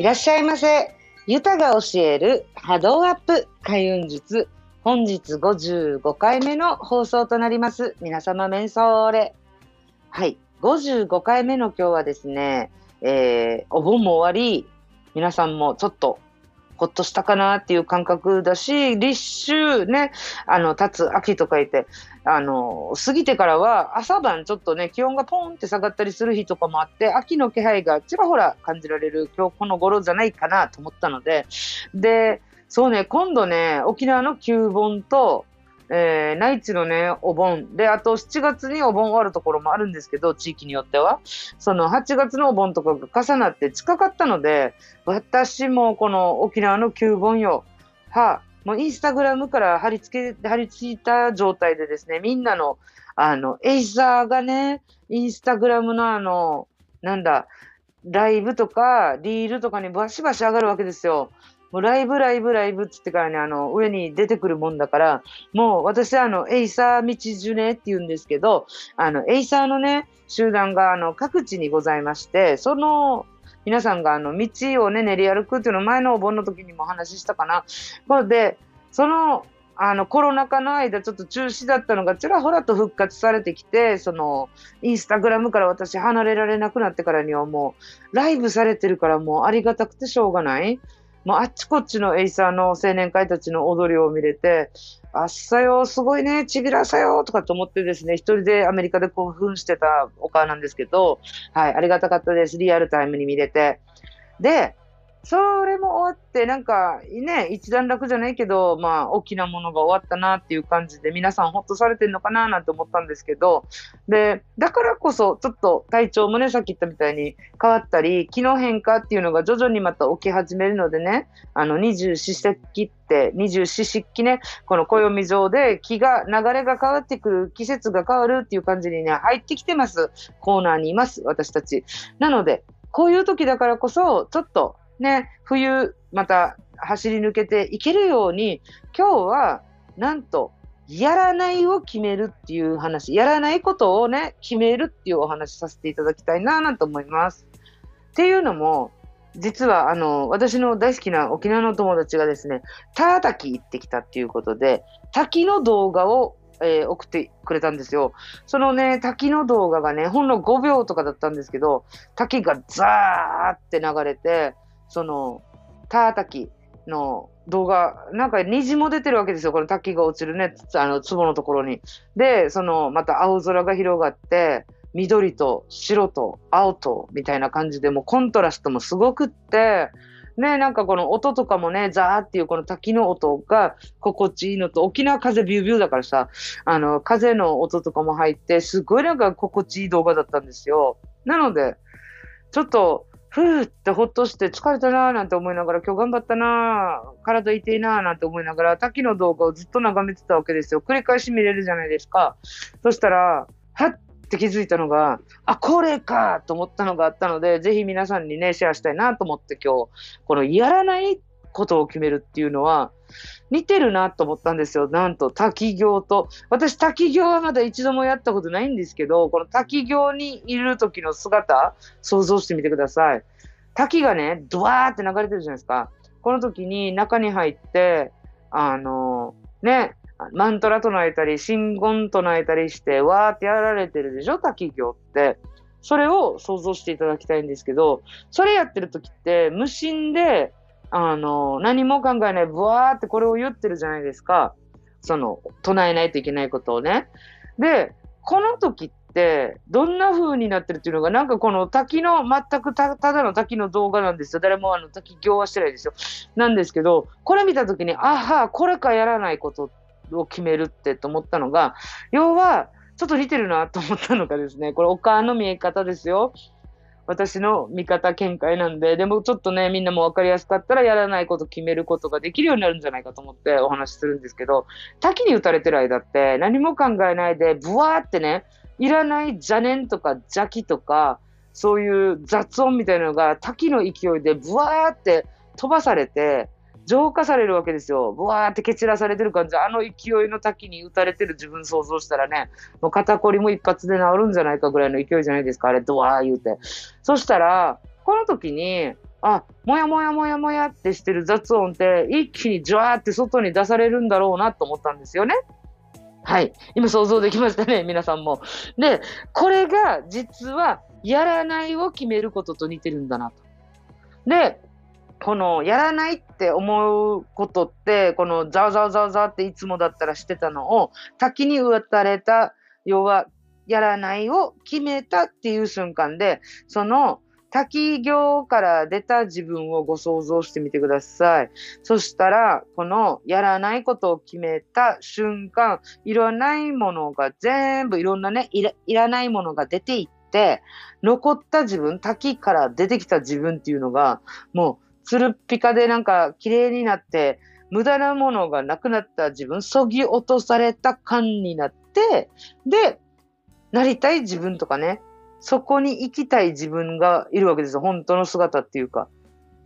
いらっしゃいませ。ユタが教える波動アップ開運術。本日55回目の放送となります。皆様、メンソーレ。はい。55回目の今日はですね、えー、お盆も終わり、皆さんもちょっとほっとしたかなっていう感覚だし、立秋ね、あの、立つ秋と書いて、あの、過ぎてからは朝晩ちょっとね、気温がポンって下がったりする日とかもあって、秋の気配がちらほら感じられる今日この頃じゃないかなと思ったので、で、そうね、今度ね、沖縄の旧盆と、えー、内地のね、お盆。で、あと7月にお盆終わるところもあるんですけど、地域によっては。その8月のお盆とかが重なって近かったので、私もこの沖縄の旧盆よ。は、もうインスタグラムから貼り付け、貼り付いた状態でですね、みんなの、あの、エイサーがね、インスタグラムのあの、なんだ、ライブとか、リールとかにバシバシ上がるわけですよ。もうライブライブライブっつってからね、あの、上に出てくるもんだから、もう私はあの、エイサー道ジュネって言うんですけど、あの、エイサーのね、集団があの、各地にございまして、その、皆さんがあの、道をね、練り歩くっていうのを前のお盆の時にもお話ししたかな。これで、その、あの、コロナ禍の間、ちょっと中止だったのが、ちらほらと復活されてきて、その、インスタグラムから私離れられなくなってからにはもう、ライブされてるからもうありがたくてしょうがない。もうあっちこっちのエイサーの青年会たちの踊りを見れて、あっさよ、すごいね、ちびらさよ、とかと思ってですね、一人でアメリカで興奮してたお母なんですけど、はい、ありがたかったです。リアルタイムに見れて。で、それも終わって、なんかね、一段落じゃないけど、まあ、大きなものが終わったなっていう感じで、皆さんほっとされてるのかななんて思ったんですけど、で、だからこそ、ちょっと体調もね、さっき言ったみたいに変わったり、気の変化っていうのが徐々にまた起き始めるのでね、あの、二十四節気って、二十四節気ね、この暦上で気が、流れが変わってくる、季節が変わるっていう感じにね、入ってきてます。コーナーにいます、私たち。なので、こういう時だからこそ、ちょっとね、冬また走り抜けていけるように、今日はなんと、やらないを決めるっていう話、やらないことをね、決めるっていうお話させていただきたいななんて思います。っていうのも、実はあの私の大好きな沖縄の友達がですね、田滝行ってきたっていうことで、滝の動画を、えー、送ってくれたんですよ。そのね、滝の動画がね、ほんの5秒とかだったんですけど、滝がザーって流れて、その、たたきの動画、なんか虹も出てるわけですよ。この滝が落ちるね、あの、壺のところに。で、その、また青空が広がって、緑と白と青とみたいな感じで、もうコントラストもすごくって、ね、なんかこの音とかもね、ザーっていうこの滝の音が心地いいのと、沖縄風ビュービューだからさ、あの、風の音とかも入って、すごいなんか心地いい動画だったんですよ。なので、ちょっと、ふーってほっとして疲れたなーなんて思いながら今日頑張ったなー体痛いなーなんて思いながら滝の動画をずっと眺めてたわけですよ。繰り返し見れるじゃないですか。そしたら、はって気づいたのが、あ、これかと思ったのがあったので、ぜひ皆さんにね、シェアしたいなと思って今日、このやらないことを決めるっていうのは、似てるなと思ったんですよ。なんと、滝行と。私、滝行はまだ一度もやったことないんですけど、この滝行にいる時の姿、想像してみてください。滝がね、ドワーって流れてるじゃないですか。この時に中に入って、あの、ね、マントラ唱えたり、真言唱えたりして、わーってやられてるでしょ、滝行って。それを想像していただきたいんですけど、それやってる時って、無心で、あの、何も考えない、ブワーってこれを言ってるじゃないですか。その、唱えないといけないことをね。で、この時って、どんな風になってるっていうのが、なんかこの滝の、全くただの滝の動画なんですよ。誰もあの滝行はしてないですよ。なんですけど、これ見た時に、あは、これかやらないことを決めるってと思ったのが、要は、ちょっと似てるなと思ったのがですね、これ、お母の見え方ですよ。私の見方見解なんで、でもちょっとね、みんなも分かりやすかったらやらないこと決めることができるようになるんじゃないかと思ってお話しするんですけど、滝に打たれてる間って何も考えないで、ブワーってね、いらない邪念とか邪気とか、そういう雑音みたいなのが滝の勢いでブワーって飛ばされて、浄化されるわけですよ。ブワーって蹴散らされてる感じ。あの勢いの滝に打たれてる自分想像したらね、もう肩こりも一発で治るんじゃないかぐらいの勢いじゃないですか。あれ、ドワー言うて。そしたら、この時に、あ、もやもやもやもやってしてる雑音って一気にジュワーって外に出されるんだろうなと思ったんですよね。はい。今想像できましたね、皆さんも。で、これが実はやらないを決めることと似てるんだなと。で、このやらないって思うことって、このザーザーザーザーっていつもだったらしてたのを滝に打たれた、要はやらないを決めたっていう瞬間で、その滝行から出た自分をご想像してみてください。そしたら、このやらないことを決めた瞬間、いらないものが全部いろんなね、いらいらないものが出ていって、残った自分、滝から出てきた自分っていうのが、もうつるっぴかでなんか綺麗になって、無駄なものがなくなった自分、そぎ落とされた感になって、で、なりたい自分とかね、そこに行きたい自分がいるわけですよ。本当の姿っていうか。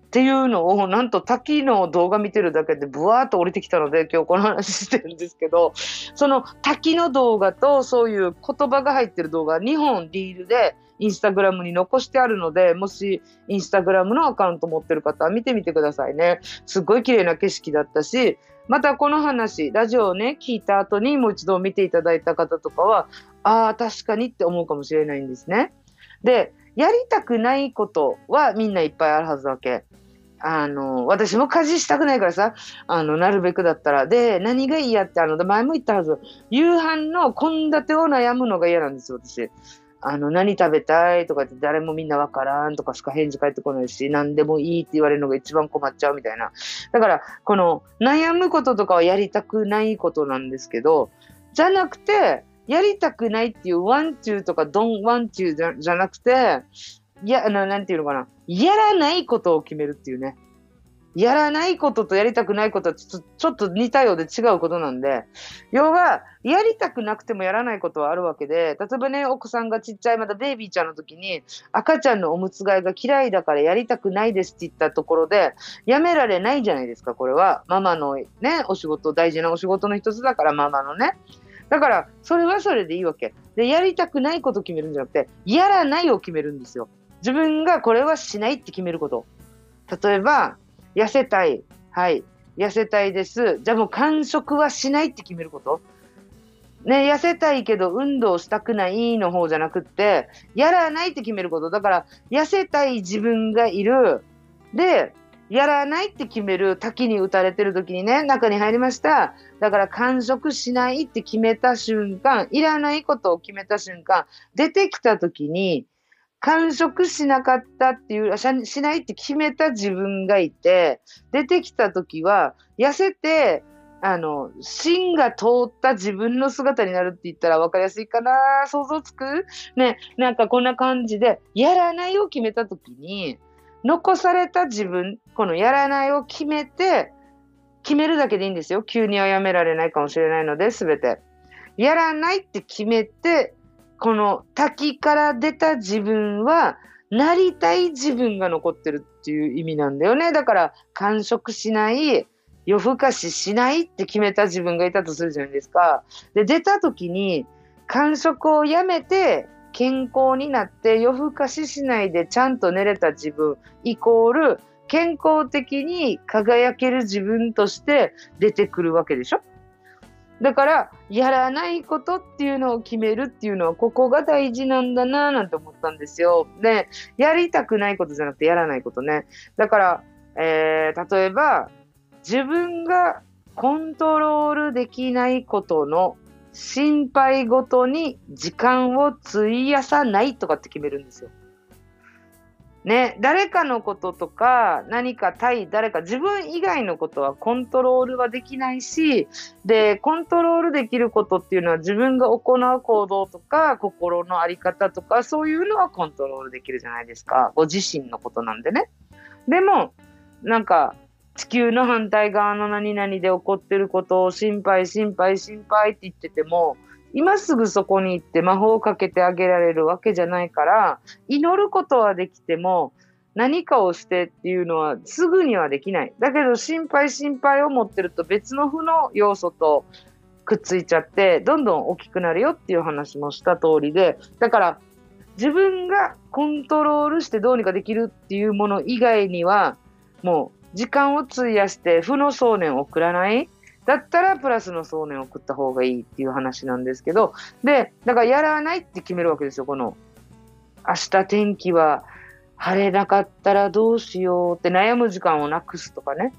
っていうのを、なんと滝の動画見てるだけでブワーっと降りてきたので、今日この話してるんですけど、その滝の動画とそういう言葉が入ってる動画、2本リールでインスタグラムに残してあるので、もしインスタグラムのアカウント持ってる方は見てみてくださいね。すっごい綺麗な景色だったし、またこの話、ラジオをね、聞いた後にもう一度見ていただいた方とかは、ああ、確かにって思うかもしれないんですね。で、やりたくないことはみんないっぱいあるはずだけ。あの、私も家事したくないからさ、あの、なるべくだったら。で、何が嫌って、あの、前も言ったはず、夕飯の献立を悩むのが嫌なんですよ、私。あの、何食べたいとかって誰もみんなわからんとかしか返事返ってこないし、何でもいいって言われるのが一番困っちゃうみたいな。だから、この悩むこととかはやりたくないことなんですけど、じゃなくて、やりたくないっていうワンチューとかドンワンチューじゃなくて、いや、ななんていうのかな。やらないことを決めるっていうね。やらないこととやりたくないことはちょっと似たようで違うことなんで、要は、やりたくなくてもやらないことはあるわけで、例えばね、お子さんがちっちゃい、まだベイビーちゃんの時に、赤ちゃんのおむつ替えが嫌いだからやりたくないですって言ったところで、やめられないじゃないですか、これは。ママのね、お仕事、大事なお仕事の一つだから、ママのね。だから、それはそれでいいわけ。で、やりたくないこと決めるんじゃなくて、やらないを決めるんですよ。自分がこれはしないって決めること。例えば、痩せたい。はい。痩せたいです。じゃあもう完食はしないって決めること？ね、痩せたいけど運動したくないの方じゃなくって、やらないって決めること。だから、痩せたい自分がいる。で、やらないって決める滝に打たれてる時にね、中に入りました。だから完食しないって決めた瞬間、いらないことを決めた瞬間、出てきた時に、完食しなかったっていう、しないって決めた自分がいて、出てきた時は、痩せて、あの、芯が通った自分の姿になるって言ったら分かりやすいかな想像つく？ね、なんかこんな感じで、やらないを決めた時に、残された自分、このやらないを決めて、決めるだけでいいんですよ。急にはやめられないかもしれないので、すべて。やらないって決めて、この滝から出た自分は、なりたい自分が残ってるっていう意味なんだよね。だから、完食しない、夜更かししないって決めた自分がいたとするじゃないですか。で、出た時に、完食をやめて、健康になって夜更かししないでちゃんと寝れた自分イコール健康的に輝ける自分として出てくるわけでしょだからやらないことっていうのを決めるっていうのはここが大事なんだなぁなんて思ったんですよ。でやりたくないことじゃなくてやらないことね。だから、えー、例えば自分がコントロールできないことの心配ごとに時間を費やさないとかって決めるんですよ。ね、誰かのこととか何か対誰か自分以外のことはコントロールはできないしでコントロールできることっていうのは自分が行う行動とか心の在り方とかそういうのはコントロールできるじゃないですか。ご自身のことなんでね。でもなんか地球の反対側の何々で起こってることを心配、心配、心配って言ってても、今すぐそこに行って魔法をかけてあげられるわけじゃないから、祈ることはできても、何かをしてっていうのはすぐにはできない。だけど心配心配を持ってると別の負の要素とくっついちゃって、どんどん大きくなるよっていう話もした通りで、だから自分がコントロールしてどうにかできるっていうもの以外には、もう時間を費やして負の想念を送らないだったらプラスの想念を送った方がいいっていう話なんですけど、で、だからやらないって決めるわけですよ、この。明日天気は晴れなかったらどうしようって悩む時間をなくすとかね。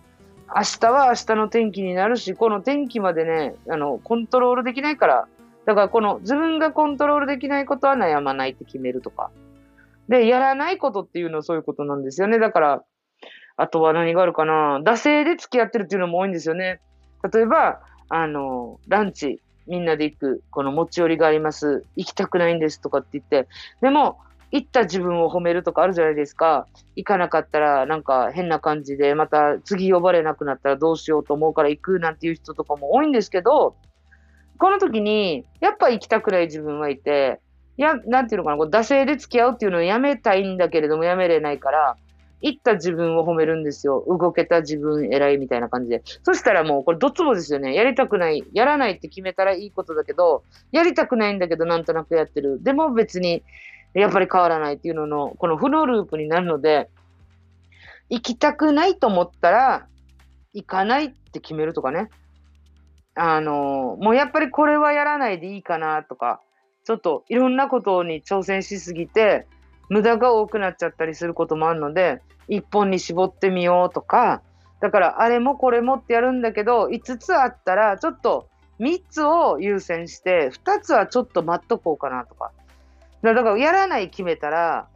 明日は明日の天気になるし、この天気までね、あの、コントロールできないから、だからこの自分がコントロールできないことは悩まないって決めるとか。で、やらないことっていうのはそういうことなんですよね。だから、あとは何があるかな。惰性で付き合ってるっていうのも多いんですよね。例えば、あの、ランチ、みんなで行く、この持ち寄りがあります。行きたくないんですとかって言って。でも、行った自分を褒めるとかあるじゃないですか。行かなかったらなんか変な感じで、また次呼ばれなくなったらどうしようと思うから行くなんていう人とかも多いんですけど、この時に、やっぱ行きたくない自分がいて、や、なんていうのかな、こう惰性で付き合うっていうのをやめたいんだけれどもやめれないから、行った自分を褒めるんですよ。動けた自分偉いみたいな感じで。そしたらもうこれどっちもですよね。やりたくない。やらないって決めたらいいことだけど、やりたくないんだけどなんとなくやってる。でも別にやっぱり変わらないっていうのの、この負のループになるので、行きたくないと思ったら、行かないって決めるとかね。あの、もうやっぱりこれはやらないでいいかなとか、ちょっといろんなことに挑戦しすぎて、無駄が多くなっちゃったりすることもあるので、一本に絞ってみようとか、だからあれもこれもってやるんだけど、5つあったらちょっと3つを優先して、2つはちょっと待っとこうかなとか。だからやらない決めたら、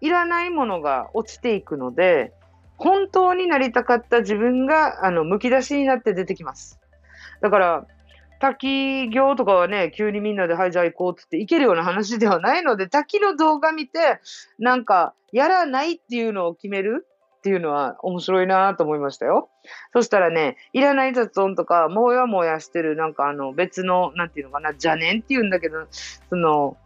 いらないものが落ちていくので、本当になりたかった自分が、あの、むき出しになって出てきます。だから、滝行とかはね、急にみんなで、はい、じゃあ行こうって言って行けるような話ではないので、滝の動画見て、なんか、やらないっていうのを決めるっていうのは面白いなと思いましたよ。そしたらね、いらない雑音とか、もやもやしてる、なんかあの、別の、なんていうのかな、邪念っていうんだけど、その、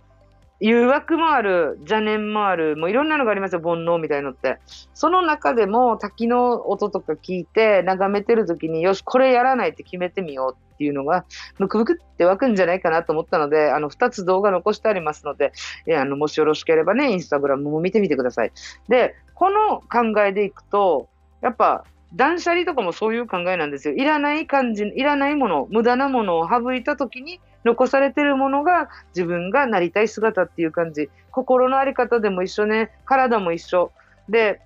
誘惑もある、邪念もある、もういろんなのがありますよ、煩悩みたいのって。その中でも滝の音とか聞いて眺めてる時に、よし、これやらないって決めてみようっていうのが、ムクムクって湧くんじゃないかなと思ったので、あの、二つ動画残してありますので、えあの、もしよろしければね、インスタグラムも見てみてください。で、この考えでいくと、やっぱ、断捨離とかもそういう考えなんですよ。いらない感じ、いらないもの、無駄なものを省いたときに残されてるものが自分がなりたい姿っていう感じ。心のあり方でも一緒ね、体も一緒。で、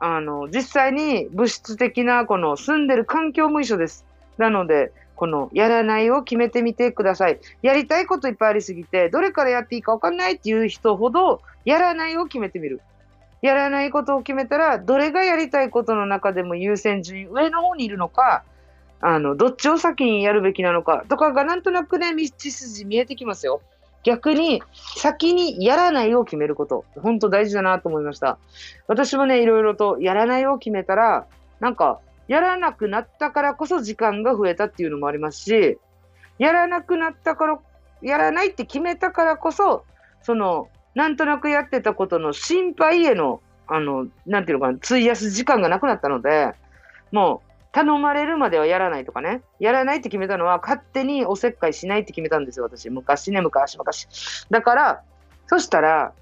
あの、実際に物質的なこの住んでる環境も一緒です。なので、このやらないを決めてみてください。やりたいこといっぱいありすぎて、どれからやっていいかわかんないっていう人ほど、やらないを決めてみる。やらないことを決めたら、どれがやりたいことの中でも優先順位上の方にいるのか、あの、どっちを先にやるべきなのかとかがなんとなくね、道筋見えてきますよ。逆に、先にやらないを決めること。本当大事だなと思いました。私もね、いろいろとやらないを決めたら、なんか、やらなくなったからこそ時間が増えたっていうのもありますし、やらなくなったから、やらないって決めたからこそ、その、なんとなくやってたことの心配への、あの、なんていうのかな、費やす時間がなくなったので、もう、頼まれるまではやらないとかね。やらないって決めたのは、勝手におせっかいしないって決めたんですよ、私。昔ね、昔、昔。だから、そしたら、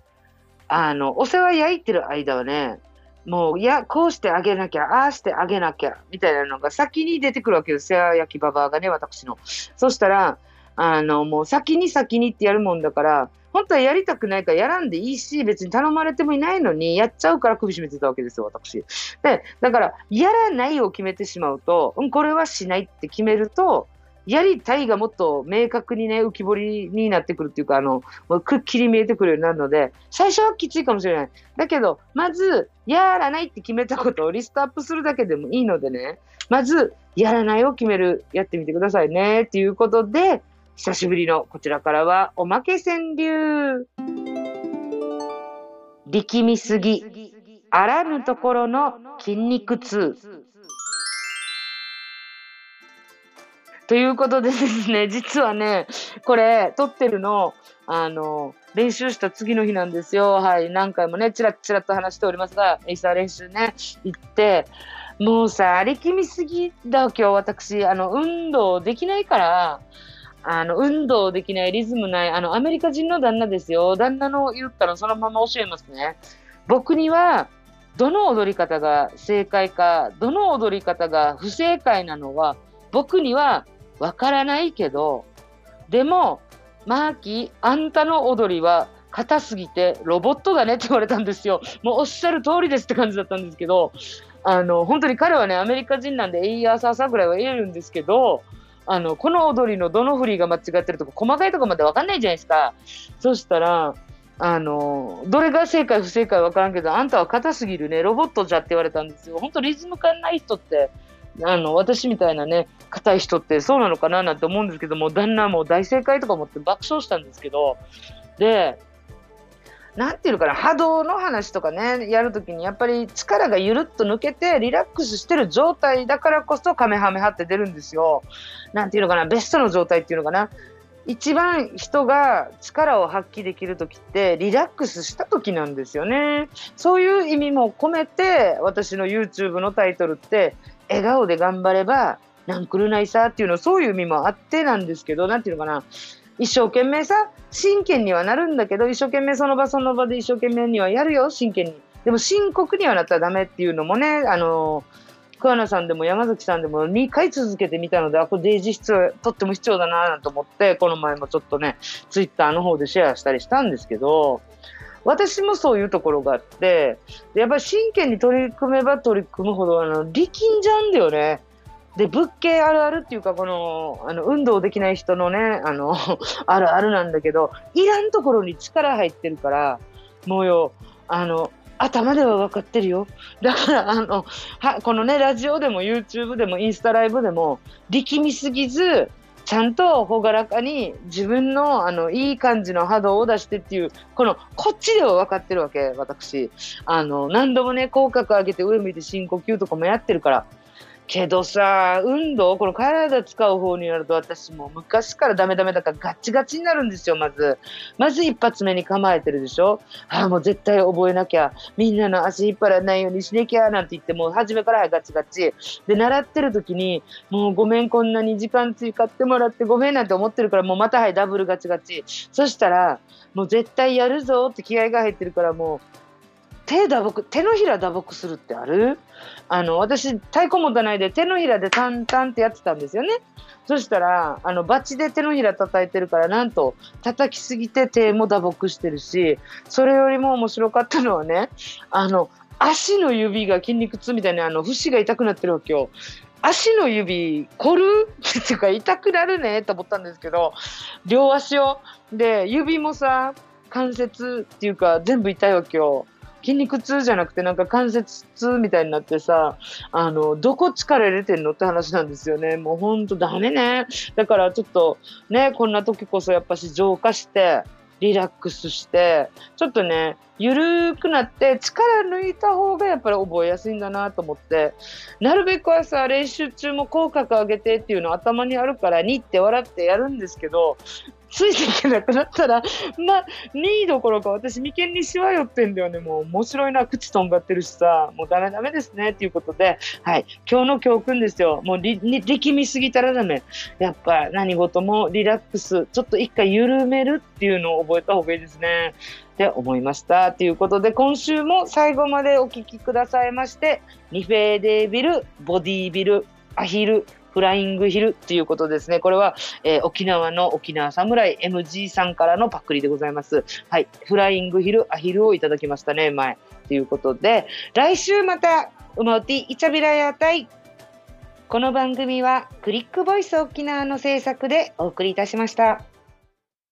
あの、お世話焼いてる間はね、もう、いや、こうしてあげなきゃ、ああしてあげなきゃ、みたいなのが先に出てくるわけです。世話焼きババアがね、私の。そしたら、あの、もう先に先にってやるもんだから、本当はやりたくないからやらんでいいし、別に頼まれてもいないのに、やっちゃうから首絞めてたわけですよ、私。で、だから、やらないを決めてしまうと、うん、これはしないって決めると、やりたいがもっと明確にね、浮き彫りになってくるっていうか、あの、くっきり見えてくるようになるので、最初はきついかもしれない。だけど、まず、やらないって決めたことをリストアップするだけでもいいのでね、まず、やらないを決める、やってみてくださいね、っていうことで、久しぶりのこちらからはおまけ川柳。力みすぎ、あらぬところの筋肉痛。ということでですね、実はね、これ、撮ってるの、あの、練習した次の日なんですよ。はい。何回もね、ちらちらと話しておりますが、エイサー練習ね、行って、もうさ、力みすぎだ、今日私、あの、運動できないから、あの、運動できない、リズムない、あの、アメリカ人の旦那ですよ。旦那の言ったらそのまま教えますね。僕には、どの踊り方が正解か、どの踊り方が不正解なのは、僕にはわからないけど、でも、マーキー、あんたの踊りは硬すぎてロボットだねって言われたんですよ。もうおっしゃる通りですって感じだったんですけど、あの、本当に彼はね、アメリカ人なんで、エイヤーサーサーぐらいは言えるんですけど、あの、この踊りのどの振りが間違ってるとか、細かいとこまでわかんないじゃないですか。そしたら、あの、どれが正解不正解わからんけど、あんたは硬すぎるね、ロボットじゃって言われたんですよ。本当リズム感ない人って、あの、私みたいなね、硬い人ってそうなのかななんて思うんですけども、旦那も大正解とか思って爆笑したんですけど、で、なんていうかな、波動の話とかね、やるときにやっぱり力がゆるっと抜けてリラックスしてる状態だからこそカメハメハって出るんですよ。なんていうのかな、ベストの状態っていうのかな。一番人が力を発揮できる時ってリラックスした時なんですよね。そういう意味も込めて私の YouTube のタイトルって笑顔で頑張ればなんくるないさっていうのそういう意味もあってなんですけど、なんていうのかな。一生懸命さ、真剣にはなるんだけど、一生懸命その場その場で一生懸命にはやるよ、真剣に。でも深刻にはなったらダメっていうのもね、あの桑名さんでも山崎さんでも2回続けてみたので、あ、これデイジー必要、とっても必要だなと思って、この前もちょっとね、ツイッターの方でシェアしたりしたんですけど、私もそういうところがあって、やっぱり真剣に取り組めば取り組むほど、あの、力んじゃうんだよね。で、物件あるあるっていうか、この、あの、運動できない人のね、あの、あるあるなんだけど、いらんところに力入ってるから、もうよ、あの、頭では分かってるよ。だから、あの、は、このね、ラジオでも YouTube でもインスタライブでも、力みすぎず、ちゃんと朗らかに自分の、あの、いい感じの波動を出してっていう、この、こっちでは分かってるわけ、私。あの、何度もね、口角上げて上向いて深呼吸とかもやってるから。けどさ、運動、この体使う方になると私も昔からダメダメだからガチガチになるんですよ、まず。まず一発目に構えてるでしょ？ああ、もう絶対覚えなきゃ。みんなの足引っ張らないようにしなきゃ、なんて言ってもう初めからガチガチ。で、習ってる時に、もうごめん、こんなに時間追加ってもらってごめんなんて思ってるから、もうまたはい、ダブルガチガチ。そしたら、もう絶対やるぞって気合が入ってるから、もう、手打撲、手のひら打撲するってある？あの、私、太鼓持たないで手のひらでタンタンってやってたんですよね。そしたら、あの、バチで手のひら叩いてるから、なんと、叩きすぎて手も打撲してるし、それよりも面白かったのはね、あの、足の指が筋肉痛みたいな、あの、節が痛くなってるわけよ。足の指、凝る？っていうか、痛くなるねと思ったんですけど、両足を。で、指もさ、関節っていうか、全部痛いわけよ。筋肉痛じゃなくてなんか関節痛みたいになってさ、あの、どこ力入れてんのって話なんですよね。もうほんとダメね。だからちょっとね、こんな時こそやっぱし浄化して、リラックスして、ちょっとね、ゆるくなって力抜いた方がやっぱり覚えやすいんだなと思って、なるべくはさ、練習中も口角上げてっていうの頭にあるから、にって笑ってやるんですけど、ついていけなくなったら、まあ、2位どころか私、眉間にしわ寄ってんだよね。もう面白いな、口とんがってるしさ、もうダメダメですね、っていうことで、はい、今日の教訓ですよ。もう力みすぎたらダメ。やっぱ何事もリラックス、ちょっと一回緩めるっていうのを覚えた方がいいですね。って思いました。ということで、今週も最後までお聴きくださいまして、リフェーデービル、ボディービル、アヒル、フライングヒルということですね。これは、えー、沖縄の沖縄侍 MG さんからのパクリでございます。はい。フライングヒル、アヒルをいただきましたね、前。ということで、来週また、うまうてイチャビラヤタイ。この番組はクリックボイス沖縄の制作でお送りいたしました。